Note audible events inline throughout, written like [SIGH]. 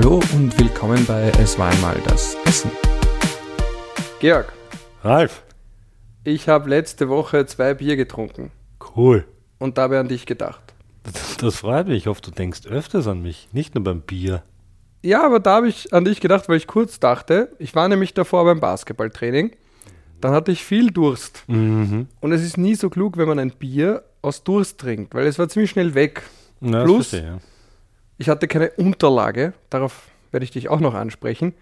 Hallo und willkommen bei Es war einmal das Essen. Georg, Ralf, ich habe letzte Woche zwei Bier getrunken cool. und dabei an dich gedacht. Das, das freut mich. Ich hoffe, du denkst öfters an mich, nicht nur beim Bier. Ja, aber da habe ich an dich gedacht, weil ich kurz dachte, ich war nämlich davor beim Basketballtraining, dann hatte ich viel Durst. Mhm. Und es ist nie so klug, wenn man ein Bier aus Durst trinkt, weil es war ziemlich schnell weg. Ja, Plus- verstehe, ja. Ich hatte keine Unterlage, darauf werde ich dich auch noch ansprechen.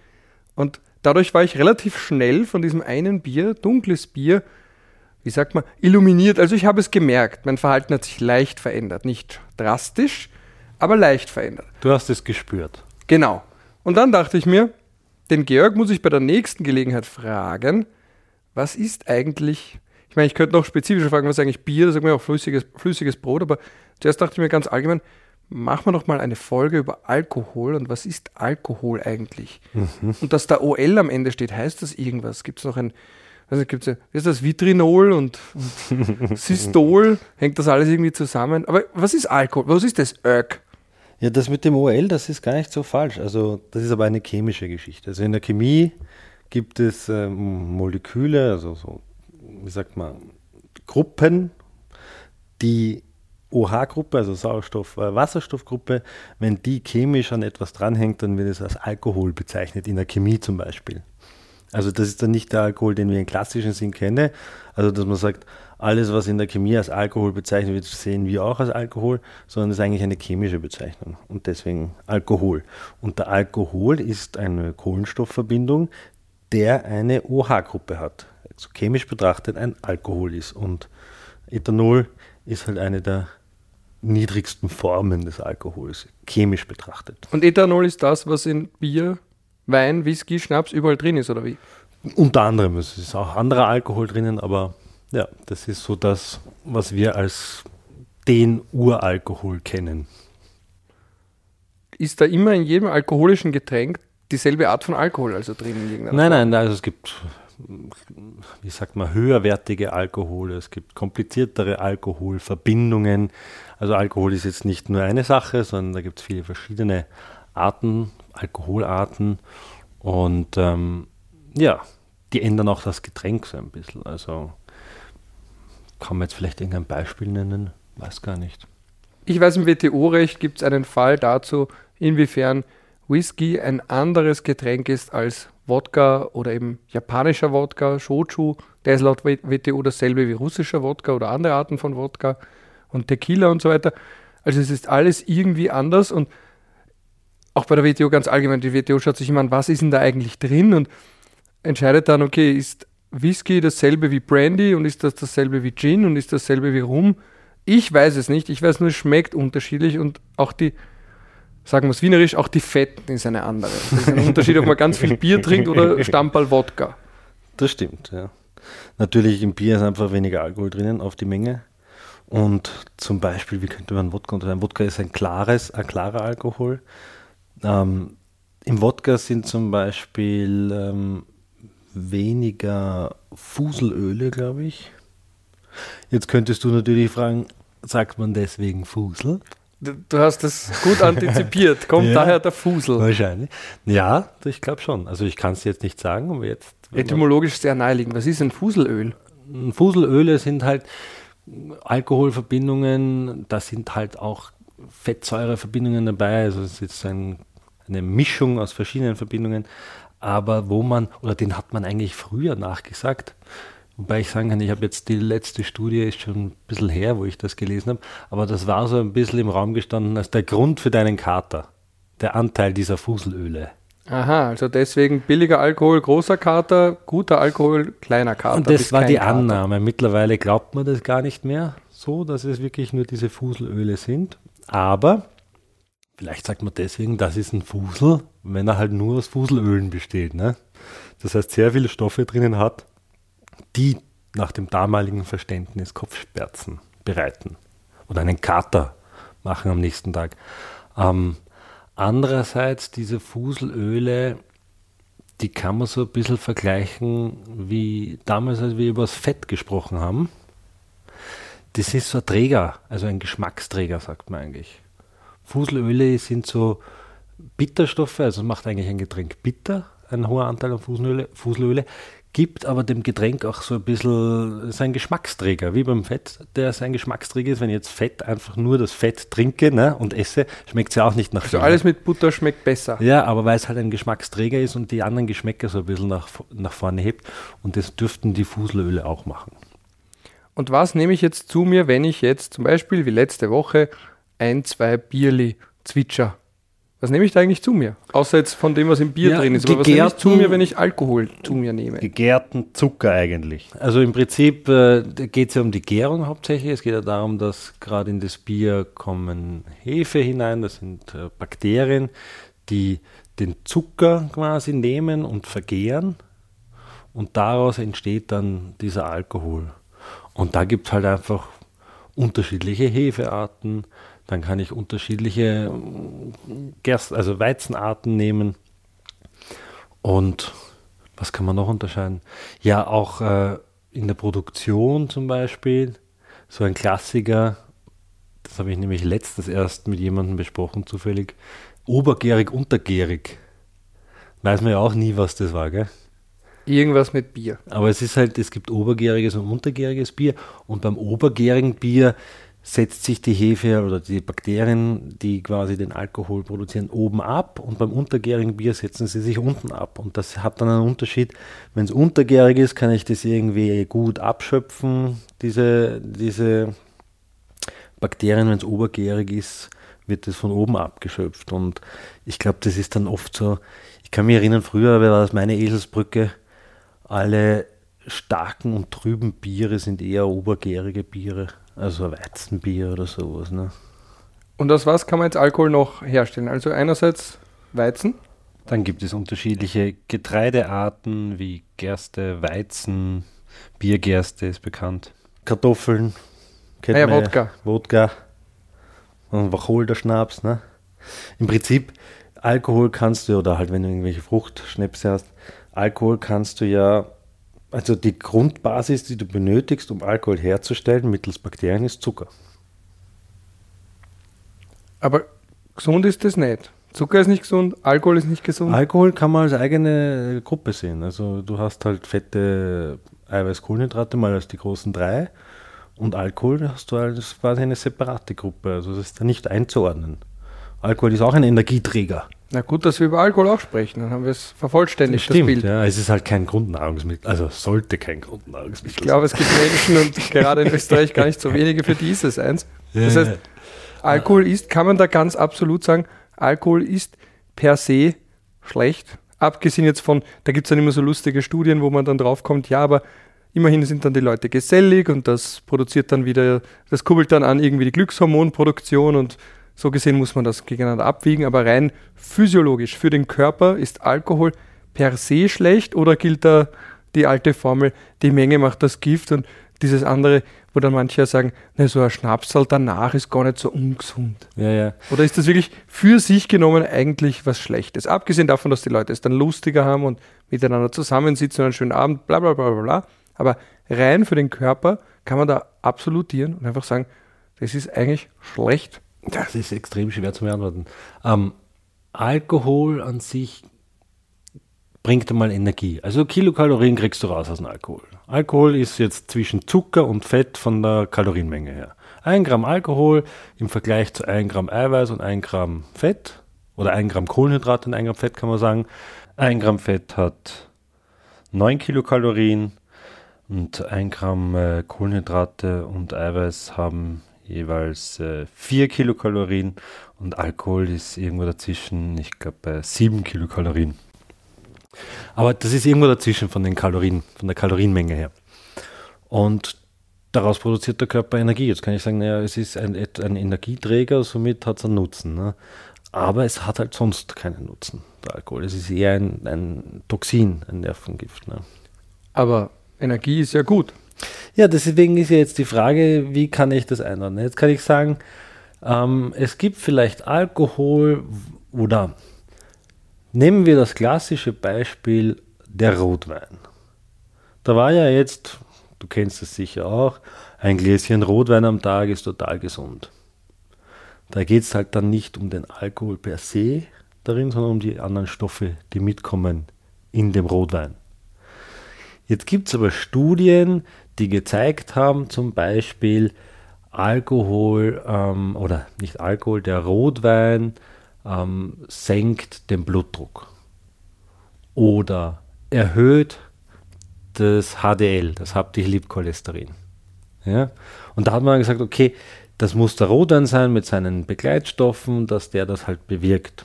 Und dadurch war ich relativ schnell von diesem einen Bier, dunkles Bier, wie sagt man, illuminiert. Also ich habe es gemerkt, mein Verhalten hat sich leicht verändert. Nicht drastisch, aber leicht verändert. Du hast es gespürt. Genau. Und dann dachte ich mir, den Georg muss ich bei der nächsten Gelegenheit fragen, was ist eigentlich, ich meine, ich könnte noch spezifischer fragen, was ist eigentlich Bier, da sagen wir auch flüssiges, flüssiges Brot, aber zuerst dachte ich mir ganz allgemein, machen wir doch mal eine Folge über Alkohol und was ist Alkohol eigentlich? Und dass da OL am Ende steht, heißt das irgendwas? Gibt es noch ein, also gibt's ja, wie ist das, Vitrinol und, und [LAUGHS] Systol, hängt das alles irgendwie zusammen? Aber was ist Alkohol? Was ist das Örk? Ja, das mit dem OL, das ist gar nicht so falsch. Also, das ist aber eine chemische Geschichte. Also, in der Chemie gibt es ähm, Moleküle, also so, wie sagt man, Gruppen, die OH-Gruppe, also Sauerstoff, äh, wenn die chemisch an etwas dranhängt, dann wird es als Alkohol bezeichnet, in der Chemie zum Beispiel. Also das ist dann nicht der Alkohol, den wir im klassischen Sinn kennen. Also dass man sagt, alles, was in der Chemie als Alkohol bezeichnet wird, sehen wir auch als Alkohol, sondern das ist eigentlich eine chemische Bezeichnung und deswegen Alkohol. Und der Alkohol ist eine Kohlenstoffverbindung, der eine OH-Gruppe hat. Also chemisch betrachtet ein Alkohol ist. Und Ethanol ist halt eine der niedrigsten Formen des Alkohols, chemisch betrachtet. Und Ethanol ist das, was in Bier, Wein, Whisky, Schnaps überall drin ist, oder wie? Unter anderem, es ist auch anderer Alkohol drinnen, aber ja, das ist so das, was wir als den Uralkohol kennen. Ist da immer in jedem alkoholischen Getränk dieselbe Art von Alkohol also drin? In Nein, Form? nein, also es gibt, wie sagt man, höherwertige Alkohole, es gibt kompliziertere Alkoholverbindungen. Also Alkohol ist jetzt nicht nur eine Sache, sondern da gibt es viele verschiedene Arten, Alkoholarten. Und ähm, ja, die ändern auch das Getränk so ein bisschen. Also kann man jetzt vielleicht irgendein Beispiel nennen? Weiß gar nicht. Ich weiß, im WTO-Recht gibt es einen Fall dazu, inwiefern Whisky ein anderes Getränk ist als Wodka oder eben japanischer Wodka, Shochu. Der ist laut WTO dasselbe wie russischer Wodka oder andere Arten von Wodka und Tequila und so weiter. Also es ist alles irgendwie anders und auch bei der WTO ganz allgemein. Die WTO schaut sich immer an, was ist denn da eigentlich drin und entscheidet dann, okay, ist Whisky dasselbe wie Brandy und ist das dasselbe wie Gin und ist dasselbe wie Rum? Ich weiß es nicht. Ich weiß nur, es schmeckt unterschiedlich und auch die, sagen wir es wienerisch, auch die Fetten ist eine andere. Das ist ein Unterschied, ob man ganz viel Bier trinkt oder [LAUGHS] Stammball Wodka. Das stimmt, ja. Natürlich im Bier ist einfach weniger Alkohol drinnen auf die Menge. Und zum Beispiel, wie könnte man Wodka unterscheiden? Wodka ist ein klares, ein klarer Alkohol. Ähm, Im Wodka sind zum Beispiel ähm, weniger Fuselöle, glaube ich. Jetzt könntest du natürlich fragen, sagt man deswegen Fusel? Du, hast das gut antizipiert. [LAUGHS] Kommt Ja. daher der Fusel. Wahrscheinlich. Ja, ich glaube schon. Also ich kann es jetzt nicht sagen, aber jetzt. Etymologisch sehr naheliegend. Was ist ein Fuselöl? Fuselöle sind halt Alkoholverbindungen, da sind halt auch Fettsäureverbindungen dabei, also es ist jetzt ein, eine Mischung aus verschiedenen Verbindungen, aber wo man, oder den hat man eigentlich früher nachgesagt, wobei ich sagen kann, ich habe jetzt die letzte Studie, ist schon ein bisschen her, wo ich das gelesen habe, aber das war so ein bisschen im Raum gestanden als der Grund für deinen Kater, der Anteil dieser Fuselöle. Aha, also deswegen billiger Alkohol, großer Kater, guter Alkohol, kleiner Kater. Und das war die Kater. Annahme. Mittlerweile glaubt man das gar nicht mehr so, dass es wirklich nur diese Fuselöle sind. Aber vielleicht sagt man deswegen, das ist ein Fusel, wenn er halt nur aus Fuselölen besteht. Ne? Das heißt, sehr viele Stoffe drinnen hat, die nach dem damaligen Verständnis Kopfschmerzen bereiten oder einen Kater machen am nächsten Tag. Ähm, andererseits diese Fuselöle, die kann man so ein bisschen vergleichen wie damals, als wir über das Fett gesprochen haben. Das ist so ein Träger, also ein Geschmacksträger, sagt man eigentlich. Fuselöle sind so Bitterstoffe, also macht eigentlich ein Getränk bitter, ein hoher Anteil an Fuselöle, Fuselöle gibt aber dem Getränk auch so ein bisschen seinen Geschmacksträger, wie beim Fett, der sein Geschmacksträger ist. Wenn ich jetzt Fett einfach nur das Fett trinke ne, und esse, schmeckt es ja auch nicht nach Also alles mit Butter schmeckt besser. Ja, aber weil es halt ein Geschmacksträger ist und die anderen Geschmäcker so ein bisschen nach, nach vorne hebt. Und das dürften die Fuselöle auch machen. Und was nehme ich jetzt zu mir, wenn ich jetzt zum Beispiel wie letzte Woche ein, zwei Bierli zwitscher? Was nehme ich da eigentlich zu mir? Außer jetzt von dem, was im Bier Ja, drin ist. Aber was nehme ich zu mir, wenn ich Alkohol zu mir nehme? Gegärten Zucker eigentlich. Also im Prinzip äh, geht es ja um die Gärung hauptsächlich. Es geht ja darum, dass gerade in das Bier kommen Hefe hinein, das sind äh, Bakterien, die den Zucker quasi nehmen und vergären. Und daraus entsteht dann dieser Alkohol. Und da gibt es halt einfach unterschiedliche Hefearten. Dann kann ich unterschiedliche Gerst, also Weizenarten nehmen. Und was kann man noch unterscheiden? Ja, auch äh, in der Produktion zum Beispiel. So ein Klassiker, das habe ich nämlich letztens erst mit jemandem besprochen, zufällig. Obergärig, untergärig. Weiß man ja auch nie, was das war, gell? Irgendwas mit Bier. Aber es ist halt, es gibt obergäriges und untergäriges Bier. Und beim obergärigen Bier setzt sich die Hefe oder die Bakterien, die quasi den Alkohol produzieren, oben ab. Und beim untergärigen Bier setzen sie sich unten ab. Und das hat dann einen Unterschied. Wenn es untergärig ist, kann ich das irgendwie gut abschöpfen, diese, diese Bakterien. Wenn es obergärig ist, wird das von oben abgeschöpft. Und ich glaube, das ist dann oft so. Ich kann mich erinnern, früher war das meine Eselsbrücke alle starken und trüben Biere sind eher obergärige Biere, also Weizenbier oder sowas. Ne? Und aus was kann man jetzt Alkohol noch herstellen? Also einerseits Weizen, Dann gibt es unterschiedliche Getreidearten wie Gerste, Weizen, Biergerste ist bekannt. Kartoffeln, kennt Ah ja, Wodka. Wodka und Wacholder Schnaps. Ne? Im Prinzip, Alkohol kannst du, oder halt wenn du irgendwelche Fruchtschnäpse hast, Alkohol kannst du ja, also die Grundbasis, die du benötigst, um Alkohol herzustellen mittels Bakterien, ist Zucker. aber gesund ist das nicht. Zucker ist nicht gesund, Alkohol ist nicht gesund. Alkohol kann man als eigene Gruppe sehen. Also du hast halt fette Eiweiß, Kohlenhydrate mal als die großen drei und Alkohol hast du als quasi eine separate Gruppe. Also das ist da nicht einzuordnen. Alkohol ist auch ein Energieträger. Na gut, dass wir über Alkohol auch sprechen, dann haben wir es vervollständigt, das Bild. ja. Es ist halt kein Grundnahrungsmittel, also sollte kein Grundnahrungsmittel Ich glaube, es gibt Menschen und gerade in Österreich gar nicht so wenige, für die ist es eins. Das heißt, Alkohol ist, kann man da ganz absolut sagen, Alkohol ist per se schlecht. Abgesehen jetzt von, da gibt es dann immer so lustige Studien, wo man dann draufkommt, ja, aber immerhin sind dann die Leute gesellig und das produziert dann wieder, das kurbelt dann an irgendwie die Glückshormonproduktion und so gesehen muss man das gegeneinander abwiegen, aber rein physiologisch für den Körper ist Alkohol per se schlecht oder gilt da die alte Formel, die Menge macht das Gift und dieses andere, wo dann manche ja sagen, na, so ein Schnapsal danach ist gar nicht so ungesund. Ja, ja. Oder ist das wirklich für sich genommen eigentlich was Schlechtes? Abgesehen davon, dass die Leute es dann lustiger haben und miteinander zusammensitzen und einen schönen Abend, bla bla bla bla bla. Aber rein für den Körper kann man da absolutieren und einfach sagen, das ist eigentlich schlecht. Das ist extrem schwer zu beantworten. Ähm, Alkohol an sich bringt einmal Energie. Also Kilokalorien kriegst du raus aus dem Alkohol. Alkohol ist jetzt zwischen Zucker und Fett von der Kalorienmenge her. Ein Gramm Alkohol im Vergleich zu ein Gramm Eiweiß und ein Gramm Fett oder ein Gramm Kohlenhydrat und ein Gramm Fett kann man sagen. Ein Gramm Fett hat 9 Kilokalorien und ein Gramm äh, Kohlenhydrate und Eiweiß haben jeweils äh, 4 Kilokalorien und Alkohol ist irgendwo dazwischen, ich glaube, bei 7 Kilokalorien. Aber das ist irgendwo dazwischen von den Kalorien, von der Kalorienmenge her. Und daraus produziert der Körper Energie. Jetzt kann ich sagen, naja, es ist ein, ein Energieträger, somit hat es einen Nutzen. Ne? Aber es hat halt sonst keinen Nutzen, der Alkohol. Es ist eher ein, ein Toxin, ein Nervengift. Ne? Aber Energie ist ja gut. Ja, deswegen ist ja jetzt die Frage, wie kann ich das einordnen? Jetzt kann ich sagen, ähm, es gibt vielleicht Alkohol oder nehmen wir das klassische Beispiel der Rotwein. Da war ja jetzt, du kennst es sicher auch, ein Gläschen Rotwein am Tag ist total gesund. Da geht es halt dann nicht um den Alkohol per se, darin, sondern um die anderen Stoffe, die mitkommen in dem Rotwein. Jetzt gibt es aber Studien, die gezeigt haben, zum Beispiel Alkohol ähm, oder nicht Alkohol, der Rotwein ähm, senkt den Blutdruck oder erhöht das HDL, das Hauptdichlipcholesterin. Ja? Und da hat man gesagt, okay, das muss der Rotwein sein mit seinen Begleitstoffen, dass der das halt bewirkt.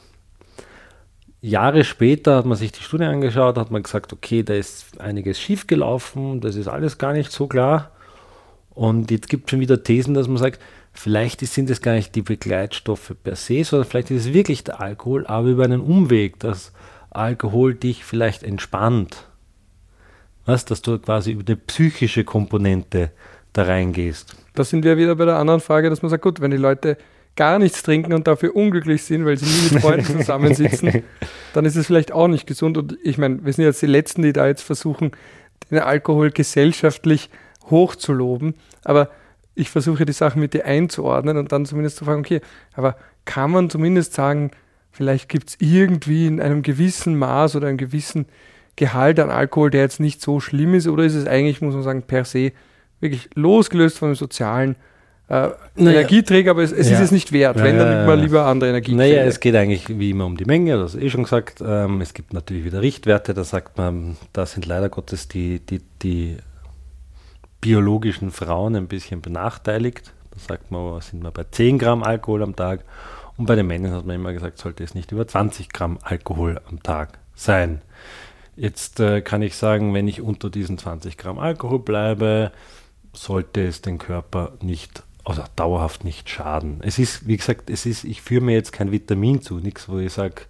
Jahre später hat man sich die Studie angeschaut, hat man gesagt, okay, da ist einiges schiefgelaufen, das ist alles gar nicht so klar. Und jetzt gibt es schon wieder Thesen, dass man sagt, vielleicht sind es gar nicht die Begleitstoffe per se, sondern vielleicht ist es wirklich der Alkohol, aber über einen Umweg, dass Alkohol dich vielleicht entspannt. Was, dass du quasi über die psychische Komponente da reingehst. Da sind wir wieder bei der anderen Frage, dass man sagt, gut, wenn die Leute gar nichts trinken und dafür unglücklich sind, weil sie nie mit Freunden [LAUGHS] zusammensitzen, dann ist es vielleicht auch nicht gesund. Und ich meine, wir sind jetzt die Letzten, die da jetzt versuchen, den Alkohol gesellschaftlich hochzuloben. Aber ich versuche die Sachen mit dir einzuordnen und dann zumindest zu fragen, okay, aber kann man zumindest sagen, vielleicht gibt es irgendwie in einem gewissen Maß oder einem gewissen Gehalt an Alkohol, der jetzt nicht so schlimm ist, oder ist es eigentlich, muss man sagen, per se wirklich losgelöst von dem sozialen äh, naja, Energieträger, aber es, es ja. ist es nicht wert. Wenn, dann nimmt man lieber andere Energieträger. Naja, es geht eigentlich wie immer um die Menge, das ist eh schon gesagt. Ähm, es gibt natürlich wieder Richtwerte, da sagt man, da sind leider Gottes die, die, die biologischen Frauen ein bisschen benachteiligt. Da sagt man, sind wir bei 10 Gramm Alkohol am Tag. Und bei den Männern hat man immer gesagt, sollte es nicht über 20 Gramm Alkohol am Tag sein. Jetzt äh, kann ich sagen, wenn ich unter diesen 20 Gramm Alkohol bleibe, sollte es den Körper nicht, also dauerhaft nicht schaden. Es ist, wie gesagt, es ist, ich führe mir jetzt kein Vitamin zu, nichts, wo ich sage,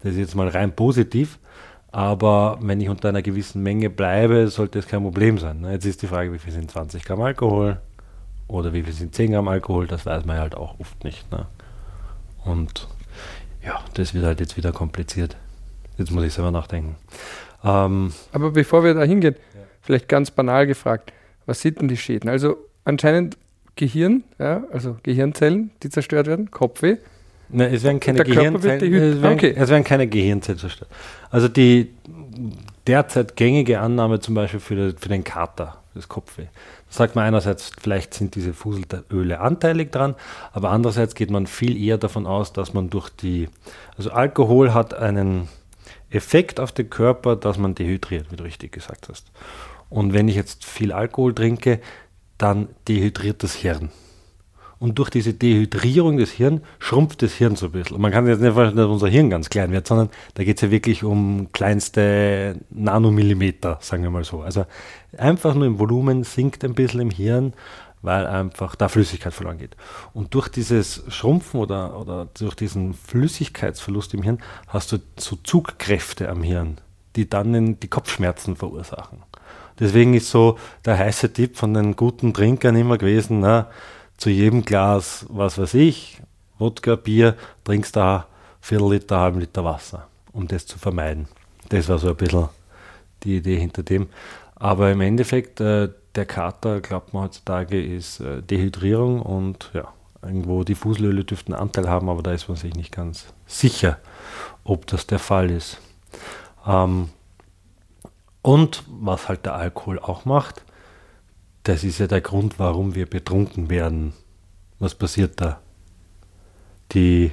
das ist jetzt mal rein positiv, aber wenn ich unter einer gewissen Menge bleibe, sollte es kein Problem sein. Ne? Jetzt ist die Frage, wie viel sind 20 Gramm Alkohol oder wie viel sind 10 Gramm Alkohol, das weiß man halt auch oft nicht. Ne? Und ja, das wird halt jetzt wieder kompliziert. Jetzt muss ich selber nachdenken. Ähm, Aber bevor wir da hingehen, ja. vielleicht ganz banal gefragt, was sind denn die Schäden? Also anscheinend Gehirn, ja, also Gehirnzellen, die zerstört werden, Kopfweh. Nein, es werden keine Gehirnzellen, es werden, okay. es werden keine Gehirnzellen zerstört. Also die derzeit gängige Annahme zum Beispiel für, für den Kater, das Kopfweh. Da sagt man einerseits, vielleicht sind diese Fuselöle anteilig dran, aber andererseits geht man viel eher davon aus, dass man durch die, also Alkohol hat einen Effekt auf den Körper, dass man dehydriert, wie du richtig gesagt hast. Und wenn ich jetzt viel Alkohol trinke, dann dehydriert das Hirn. Und durch diese Dehydrierung des Hirns schrumpft das Hirn so ein bisschen. Und man kann jetzt nicht vorstellen, dass unser Hirn ganz klein wird, sondern da geht es ja wirklich um kleinste Nanomillimeter, sagen wir mal so. Also einfach nur im Volumen sinkt ein bisschen im Hirn, weil einfach da Flüssigkeit verloren geht. Und durch dieses Schrumpfen oder, oder durch diesen Flüssigkeitsverlust im Hirn hast du so Zugkräfte am Hirn, die dann die Kopfschmerzen verursachen. Deswegen ist so der heiße Tipp von den guten Trinkern immer gewesen, na, zu jedem Glas, was weiß ich, Wodka, Bier, trinkst da Viertel Liter, halben Liter Wasser, um das zu vermeiden. Das war so ein bisschen die Idee hinter dem. Aber im Endeffekt, äh, der Kater, glaubt man heutzutage, ist äh, Dehydrierung und ja, irgendwo die Fuselöle dürften Anteil haben, aber da ist man sich nicht ganz sicher, ob das der Fall ist. Ähm, und was halt der Alkohol auch macht, das ist ja der Grund, warum wir betrunken werden. Was passiert da? Die,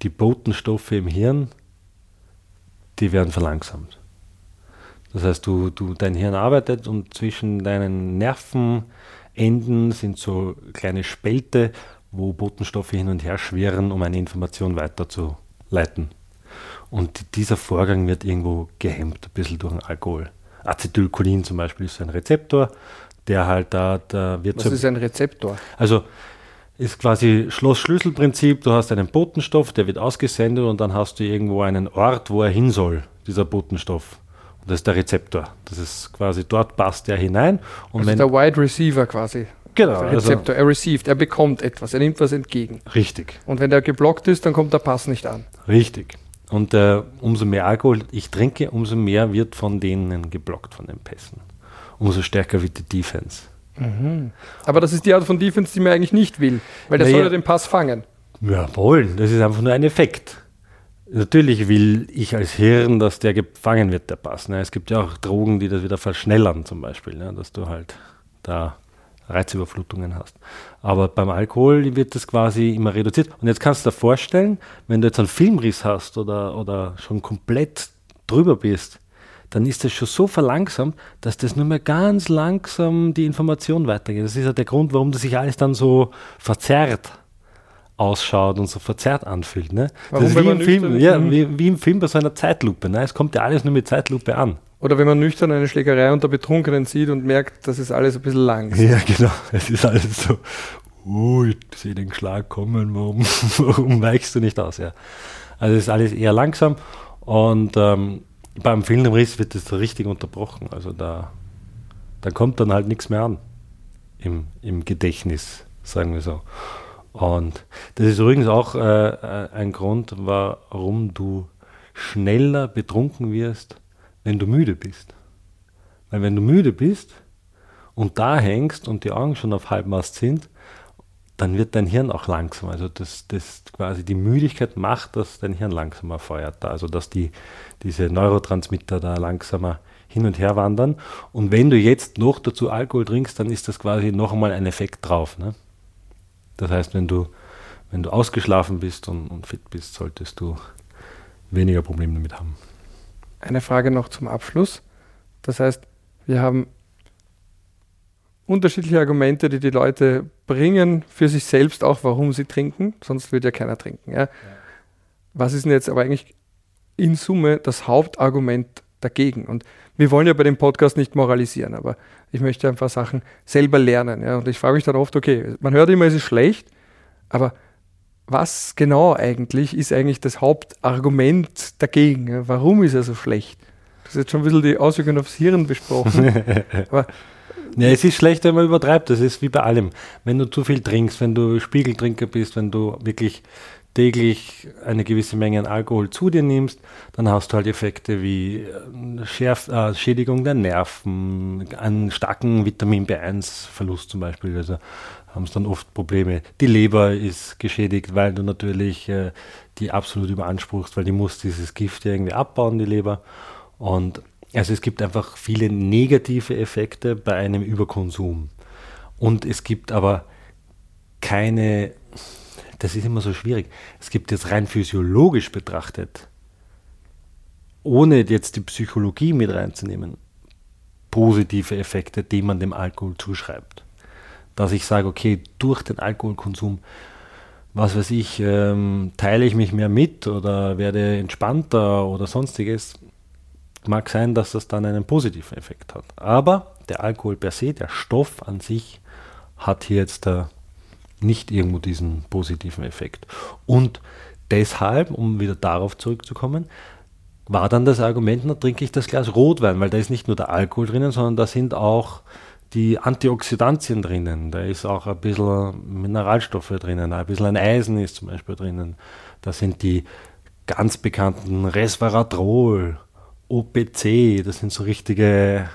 die Botenstoffe im Hirn, die werden verlangsamt. Das heißt, du, du, dein Hirn arbeitet und zwischen deinen Nervenenden sind so kleine Spälte, wo Botenstoffe hin und her schwirren, um eine Information weiterzuleiten. Und dieser Vorgang wird irgendwo gehemmt, ein bisschen durch den Alkohol. Acetylcholin zum Beispiel ist ein Rezeptor, der halt da, da wird Was ist ein Rezeptor? Also ist quasi Schloss-Schlüssel-Prinzip. Du hast einen Botenstoff, der wird ausgesendet und dann hast du irgendwo einen Ort, wo er hin soll, dieser Botenstoff. Und das ist der Rezeptor. Das ist quasi dort passt er hinein. Und also wenn, der Wide Receiver quasi. Genau. Der also Rezeptor, also, er received, er bekommt etwas, er nimmt was entgegen. Richtig. Und wenn der geblockt ist, dann kommt der Pass nicht an. Richtig. Und äh, umso mehr Alkohol ich trinke, umso mehr wird von denen geblockt, von den Pässen. Umso stärker wird die Defense. Mhm. Aber das ist die Art von Defense, die man eigentlich nicht will, weil der naja, soll ja den Pass fangen. Jawohl, das ist einfach nur ein Effekt. Natürlich will ich als Hirn, dass der gefangen wird, der Pass. Ne? Es gibt ja auch Drogen, die das wieder verschnellern, zum Beispiel, ne? dass du halt da Reizüberflutungen hast. Aber beim Alkohol wird das quasi immer reduziert. Und jetzt kannst du dir vorstellen, wenn du jetzt einen Filmriss hast oder, oder schon komplett drüber bist, dann ist das schon so verlangsamt, dass das nur mehr ganz langsam die Information weitergeht. Das ist ja der Grund, warum das sich alles dann so verzerrt ausschaut und so verzerrt anfühlt. Ne? Warum, das ist wie im, Film, ja, Mhm. wie, wie im Film bei so einer Zeitlupe. Ne? Es kommt ja alles nur mit Zeitlupe an. Oder wenn man nüchtern eine Schlägerei unter Betrunkenen sieht und merkt, das ist alles ein bisschen lang. Ja, genau. Es ist alles so, oh, ich sehe den Schlag kommen, warum, [LAUGHS] warum weichst du nicht aus? Ja. Also es ist alles eher langsam und ähm, beim Filmriss wird das richtig unterbrochen. Also da, da kommt dann halt nichts mehr an im, im Gedächtnis, sagen wir so. Und das ist übrigens auch äh, äh, ein Grund, warum du schneller betrunken wirst, wenn du müde bist. Weil wenn du müde bist und da hängst und die Augen schon auf Halbmast sind, dann wird dein Hirn auch langsam. Also das, das quasi die Müdigkeit macht, dass dein Hirn langsamer feuert. Also dass die, diese Neurotransmitter da langsamer hin und her wandern. Und wenn du jetzt noch dazu Alkohol trinkst, dann ist das quasi noch einmal ein Effekt drauf. Ne? Das heißt, wenn du, wenn du ausgeschlafen bist und, und fit bist, solltest du weniger Probleme damit haben. Eine Frage noch zum Abschluss. Das heißt, wir haben unterschiedliche Argumente, die die Leute bringen für sich selbst auch, warum sie trinken. Sonst würde ja keiner trinken. Ja? Was ist denn jetzt aber eigentlich in Summe das Hauptargument dagegen? Und wir wollen ja bei dem Podcast nicht moralisieren, aber ich möchte ein paar Sachen selber lernen. Ja? Und ich frage mich dann oft, okay, man hört immer, es ist schlecht, aber was genau eigentlich ist eigentlich das Hauptargument dagegen? Warum ist er so schlecht? Das ist jetzt schon ein bisschen die Auswirkungen aufs Hirn besprochen. [LAUGHS] aber Ja, es ist schlecht, wenn man übertreibt. Das ist wie bei allem. Wenn du zu viel trinkst, wenn du Spiegeltrinker bist, wenn du wirklich täglich eine gewisse Menge an Alkohol zu dir nimmst, dann hast du halt Effekte wie äh, Schärf, äh, Schädigung der Nerven, einen starken Vitamin B1-Verlust zum Beispiel. Also haben es dann oft Probleme. Die Leber ist geschädigt, weil du natürlich äh, die absolut überanspruchst, weil die muss dieses Gift irgendwie abbauen, die Leber. Und also es gibt einfach viele negative Effekte bei einem Überkonsum. Und es gibt aber keine, das ist immer so schwierig, es gibt jetzt rein physiologisch betrachtet, ohne jetzt die Psychologie mit reinzunehmen, positive Effekte, die man dem Alkohol zuschreibt. Dass ich sage, okay, durch den Alkoholkonsum, was weiß ich, ähm, teile ich mich mehr mit oder werde entspannter oder sonstiges, mag sein, dass das dann einen positiven Effekt hat. Aber der Alkohol per se, der Stoff an sich, hat hier jetzt äh, nicht irgendwo diesen positiven Effekt. Und deshalb, um wieder darauf zurückzukommen, war dann das Argument, na trinke ich das Glas Rotwein, weil da ist nicht nur der Alkohol drinnen, sondern da sind auch die Antioxidantien drinnen, da ist auch ein bisschen Mineralstoffe drinnen, ein bisschen ein Eisen ist zum Beispiel drinnen, da sind die ganz bekannten Resveratrol, OPC, das sind so richtige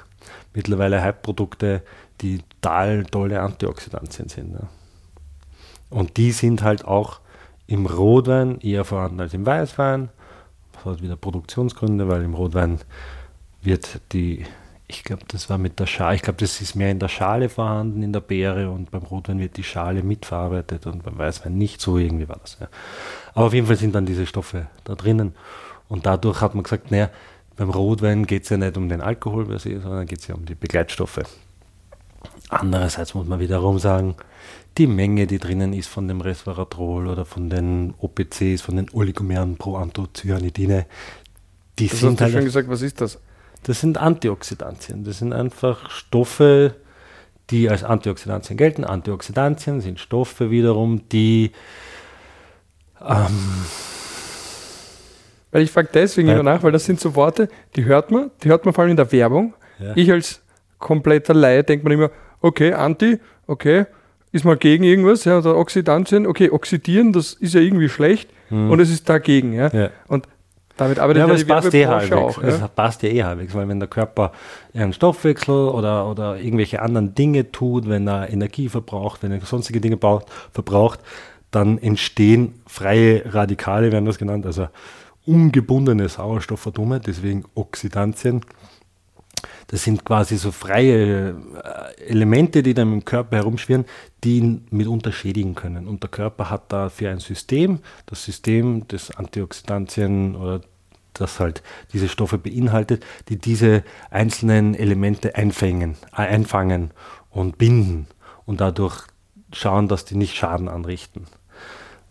mittlerweile Hype-Produkte, die total tolle Antioxidantien sind. Ne? Und die sind halt auch im Rotwein eher vorhanden als im Weißwein. Das hat wieder Produktionsgründe, weil im Rotwein wird die, ich glaube, das war mit der Schale, ich glaube, das ist mehr in der Schale vorhanden, in der Beere und beim Rotwein wird die Schale mitverarbeitet und beim Weißwein nicht so irgendwie war das. Ja. Aber auf jeden Fall sind dann diese Stoffe da drinnen und dadurch hat man gesagt, naja, beim Rotwein geht es ja nicht um den Alkohol per se, sondern geht es ja um die Begleitstoffe. Andererseits muss man wiederum sagen, die Menge, die drinnen ist von dem Resveratrol oder von den OPCs, von den Oligomeren Proanthocyanidine, die das sind hast du halt, schon gesagt, was ist das? das sind Antioxidantien. Das sind einfach Stoffe, die als Antioxidantien gelten. Antioxidantien sind Stoffe wiederum, die ähm, Weil ich frage deswegen immer nach, weil das sind so Worte, die hört man, die hört man vor allem in der Werbung. Ja. Ich als kompletter Laie denkt man immer, okay, Anti, okay, ist mal gegen irgendwas, ja, oder Oxidantien, okay, oxidieren, das ist ja irgendwie schlecht und es ist dagegen, ja. ja. Und damit arbeitet Ja, aber es passt eh halbwegs. auch. Es Ja. passt ja eh halbwegs, weil wenn der Körper einen Stoffwechsel oder, oder irgendwelche anderen Dinge tut, wenn er Energie verbraucht, wenn er sonstige Dinge braucht, verbraucht, dann entstehen freie Radikale, werden das genannt, also ungebundene Sauerstoffatome, deswegen Oxidantien. Das sind quasi so freie äh, Elemente, die dann im Körper herumschwirren, die ihn mitunter schädigen können. Und der Körper hat dafür ein System, das System des Antioxidantien oder das halt diese Stoffe beinhaltet, die diese einzelnen Elemente einfangen, äh, einfangen und binden und dadurch schauen, dass die nicht Schaden anrichten.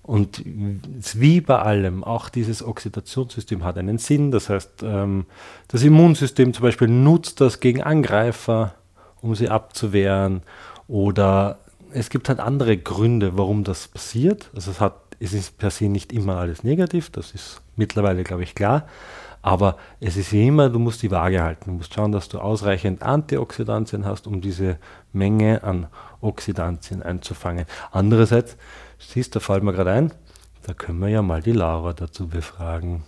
Und wie bei allem, auch dieses Oxidationssystem hat einen Sinn. Das heißt, ähm, das Immunsystem zum Beispiel nutzt das gegen Angreifer, um sie abzuwehren. Oder es gibt halt andere Gründe, warum das passiert. Also es, hat, es ist per se nicht immer alles negativ, das ist mittlerweile, glaube ich, klar. Aber es ist wie immer, du musst die Waage halten. Du musst schauen, dass du ausreichend Antioxidantien hast, um diese Menge an Oxidantien einzufangen. Andererseits, siehst du, da fällt mir gerade ein, da können wir ja mal die Laura dazu befragen.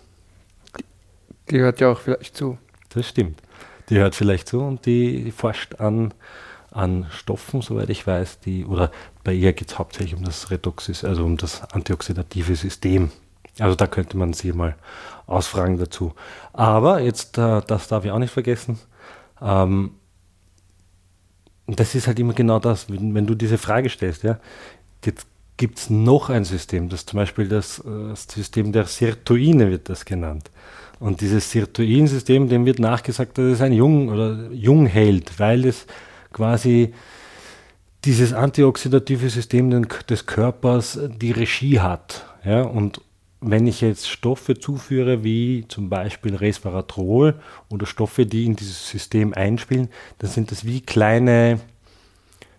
Die hört ja auch vielleicht zu. Das stimmt. Die hört vielleicht zu und die forscht an, an Stoffen, soweit ich weiß, die, oder bei ihr geht es hauptsächlich um das Redoxis, also um das antioxidative System. Also da könnte man sie mal ausfragen dazu. Aber jetzt, äh, das darf ich auch nicht vergessen, ähm, das ist halt immer genau das, wenn, du diese Frage stellst, ja, jetzt gibt es noch ein System, das zum Beispiel das, das äh, System der Sirtuine wird das genannt. Und dieses Sirtuin-System, dem wird nachgesagt, dass es ein Jung oder Jung weil es quasi dieses antioxidative System des Körpers die Regie hat. Ja, und wenn ich jetzt Stoffe zuführe, wie zum Beispiel Resveratrol oder Stoffe, die in dieses System einspielen, dann sind das wie kleine,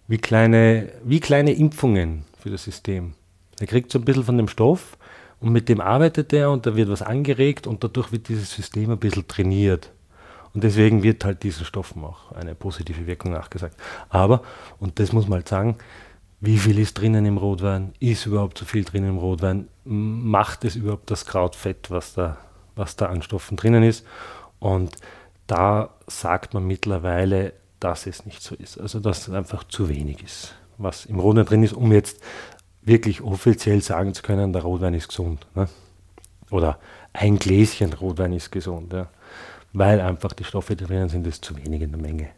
wie kleine, wie kleine Impfungen für das System. Er kriegt so ein bisschen von dem Stoff und mit dem arbeitet er und da wird was angeregt und dadurch wird dieses System ein bisschen trainiert. Und deswegen wird halt diesen Stoffen auch eine positive Wirkung nachgesagt. Aber, und das muss man halt sagen, wie viel ist drinnen im Rotwein? Ist überhaupt so viel drinnen im Rotwein? Macht es überhaupt das Krautfett, was da, was da an Stoffen drinnen ist? Und da sagt man mittlerweile, dass es nicht so ist. Also dass es einfach zu wenig ist, was im Rotwein drin ist, um jetzt wirklich offiziell sagen zu können, der Rotwein ist gesund. Ne? Oder ein Gläschen Rotwein ist gesund. Ja? Weil einfach die Stoffe, die drinnen sind, ist zu wenig in der Menge.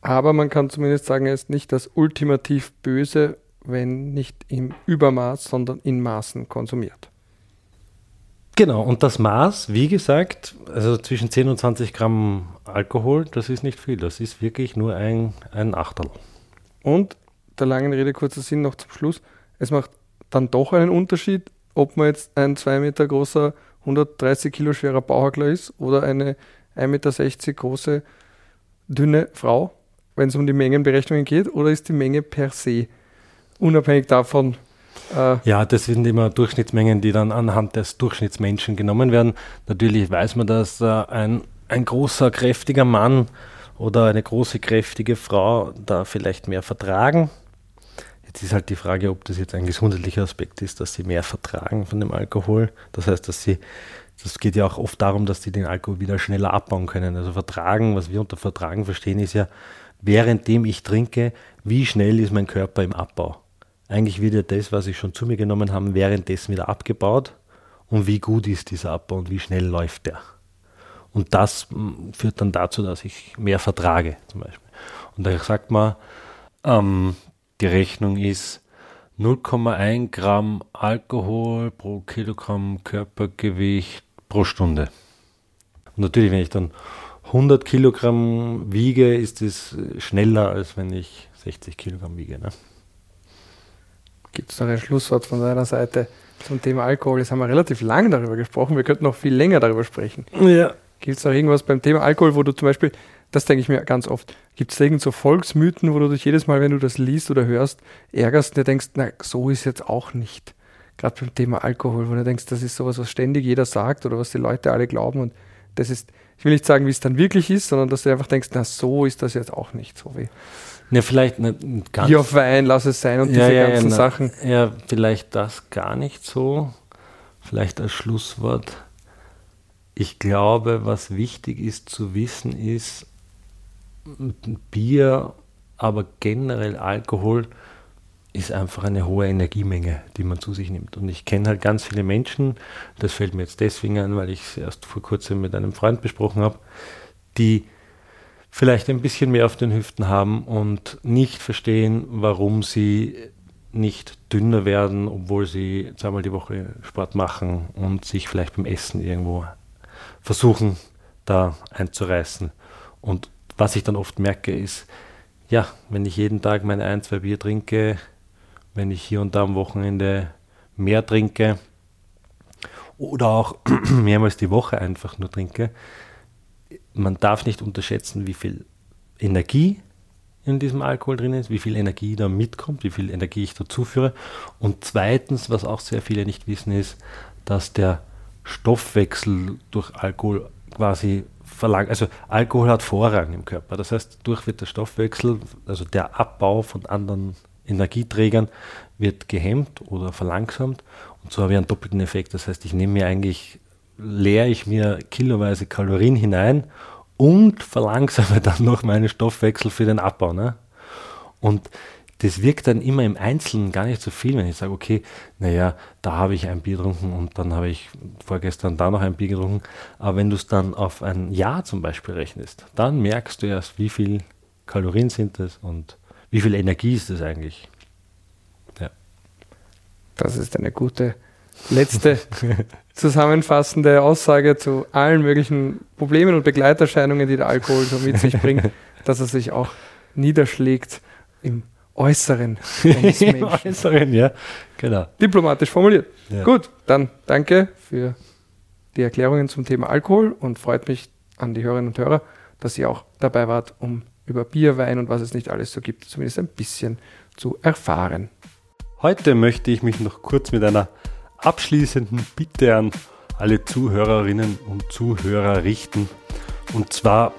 Aber man kann zumindest sagen, er ist nicht das ultimativ Böse, wenn nicht im Übermaß, sondern in Maßen konsumiert. Genau, und das Maß, wie gesagt, also zwischen 10 und 20 Gramm Alkohol, das ist nicht viel, das ist wirklich nur ein, ein Achtel. Und der langen Rede kurzer Sinn noch zum Schluss, es macht dann doch einen Unterschied, ob man jetzt ein 2 Meter großer, 130 Kilo schwerer Bauhackler ist oder eine 1,60 Meter große, dünne Frau, wenn es um die Mengenberechnungen geht, oder ist die Menge per se unabhängig davon. Äh ja, das sind immer Durchschnittsmengen, die dann anhand des Durchschnittsmenschen genommen werden. Natürlich weiß man, dass äh, ein, ein großer, kräftiger Mann oder eine große, kräftige Frau da vielleicht mehr vertragen. Jetzt ist halt die Frage, ob das jetzt ein gesundheitlicher Aspekt ist, dass sie mehr vertragen von dem Alkohol. Das heißt, dass sie, das geht ja auch oft darum, dass sie den Alkohol wieder schneller abbauen können. Also vertragen, was wir unter Vertragen verstehen, ist ja, währenddem ich trinke, wie schnell ist mein Körper im Abbau eigentlich wird ja das, was ich schon zu mir genommen habe, währenddessen wieder abgebaut. Und wie gut ist dieser Abbau und wie schnell läuft der? Und das mm, führt dann dazu, dass ich mehr vertrage, zum Beispiel. Und da sagt man, ähm, die Rechnung ist 0,1 Gramm Alkohol pro Kilogramm Körpergewicht pro Stunde. Und natürlich, wenn ich dann 100 Kilogramm wiege, ist es schneller, als wenn ich 60 Kilogramm wiege. Ne? Gibt es noch ein Schlusswort von deiner Seite zum Thema Alkohol? Jetzt haben wir relativ lange darüber gesprochen. Wir könnten noch viel länger darüber sprechen. Ja. Gibt es noch irgendwas beim Thema Alkohol, wo du zum Beispiel, das denke ich mir ganz oft, gibt es irgend so Volksmythen, wo du dich jedes Mal, wenn du das liest oder hörst, ärgerst und dir denkst, na, so ist jetzt auch nicht. Gerade beim Thema Alkohol, wo du denkst, das ist sowas, was ständig jeder sagt oder was die Leute alle glauben und das ist, ich will nicht sagen, wie es dann wirklich ist, sondern dass du einfach denkst, na, so ist das jetzt auch nicht so wie. Ja, vielleicht nicht ganz. Auf Wein, lass es sein und ja, diese ja, ganzen ja, Sachen. Ja, vielleicht das gar nicht so. Vielleicht als Schlusswort. Ich glaube, was wichtig ist zu wissen, ist, Bier, aber generell Alkohol ist einfach eine hohe Energiemenge, die man zu sich nimmt. Und ich kenne halt ganz viele Menschen, das fällt mir jetzt deswegen an, weil ich es erst vor kurzem mit einem Freund besprochen habe, die vielleicht ein bisschen mehr auf den Hüften haben und nicht verstehen, warum sie nicht dünner werden, obwohl sie zweimal die Woche Sport machen und sich vielleicht beim Essen irgendwo versuchen, da einzureißen. Und was ich dann oft merke, ist, ja, wenn ich jeden Tag meine ein, zwei Bier trinke, wenn ich hier und da am Wochenende mehr trinke oder auch [CLEARS THROAT] mehrmals die Woche einfach nur trinke, man darf nicht unterschätzen, wie viel Energie in diesem Alkohol drin ist, wie viel Energie da mitkommt, wie viel Energie ich da zuführe. Und zweitens, was auch sehr viele nicht wissen, ist, dass der Stoffwechsel durch Alkohol quasi verlangt, also Alkohol hat Vorrang im Körper. Das heißt, durch wird der Stoffwechsel, also der Abbau von anderen Energieträgern wird gehemmt oder verlangsamt. Und so habe ich einen doppelten Effekt. Das heißt, ich nehme mir eigentlich, leere ich mir kiloweise Kalorien hinein und verlangsame [LAUGHS] dann noch meinen Stoffwechsel für den Abbau. Ne? Und das wirkt dann immer im Einzelnen gar nicht so viel, wenn ich sage, okay, naja, da habe ich ein Bier getrunken und dann habe ich vorgestern da noch ein Bier getrunken. Aber wenn du es dann auf ein Jahr zum Beispiel rechnest, dann merkst du erst, wie viel Kalorien sind es und wie viel Energie ist das eigentlich. Ja. Das ist eine gute letzte [LAUGHS] zusammenfassende Aussage zu allen möglichen Problemen und Begleiterscheinungen, die der Alkohol so mit sich bringt, [LAUGHS] dass er sich auch niederschlägt im Äußeren eines [LAUGHS] Im Äußeren, ja, genau. Diplomatisch formuliert. Ja. Gut, dann danke für die Erklärungen zum Thema Alkohol und freut mich an die Hörerinnen und Hörer, dass ihr auch dabei wart, um über Bier, Wein und was es nicht alles so gibt, zumindest ein bisschen zu erfahren. Heute möchte ich mich noch kurz mit einer abschließenden Bitte an alle Zuhörerinnen und Zuhörer richten. Und zwar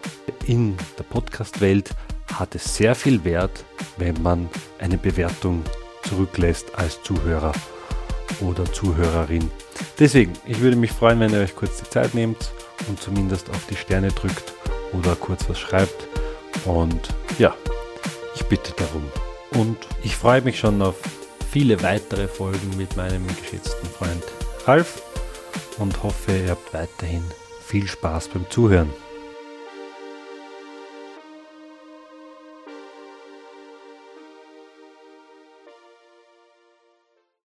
in der Podcast-Welt hat es sehr viel Wert, wenn man eine Bewertung zurücklässt als Zuhörer oder Zuhörerin. Deswegen, ich würde mich freuen, wenn ihr euch kurz die Zeit nehmt und zumindest auf die Sterne drückt oder kurz was schreibt. Und ja, ich bitte darum. Und ich freue mich schon auf viele weitere Folgen mit meinem geschätzten Freund Ralf und hoffe, ihr habt weiterhin viel Spaß beim Zuhören.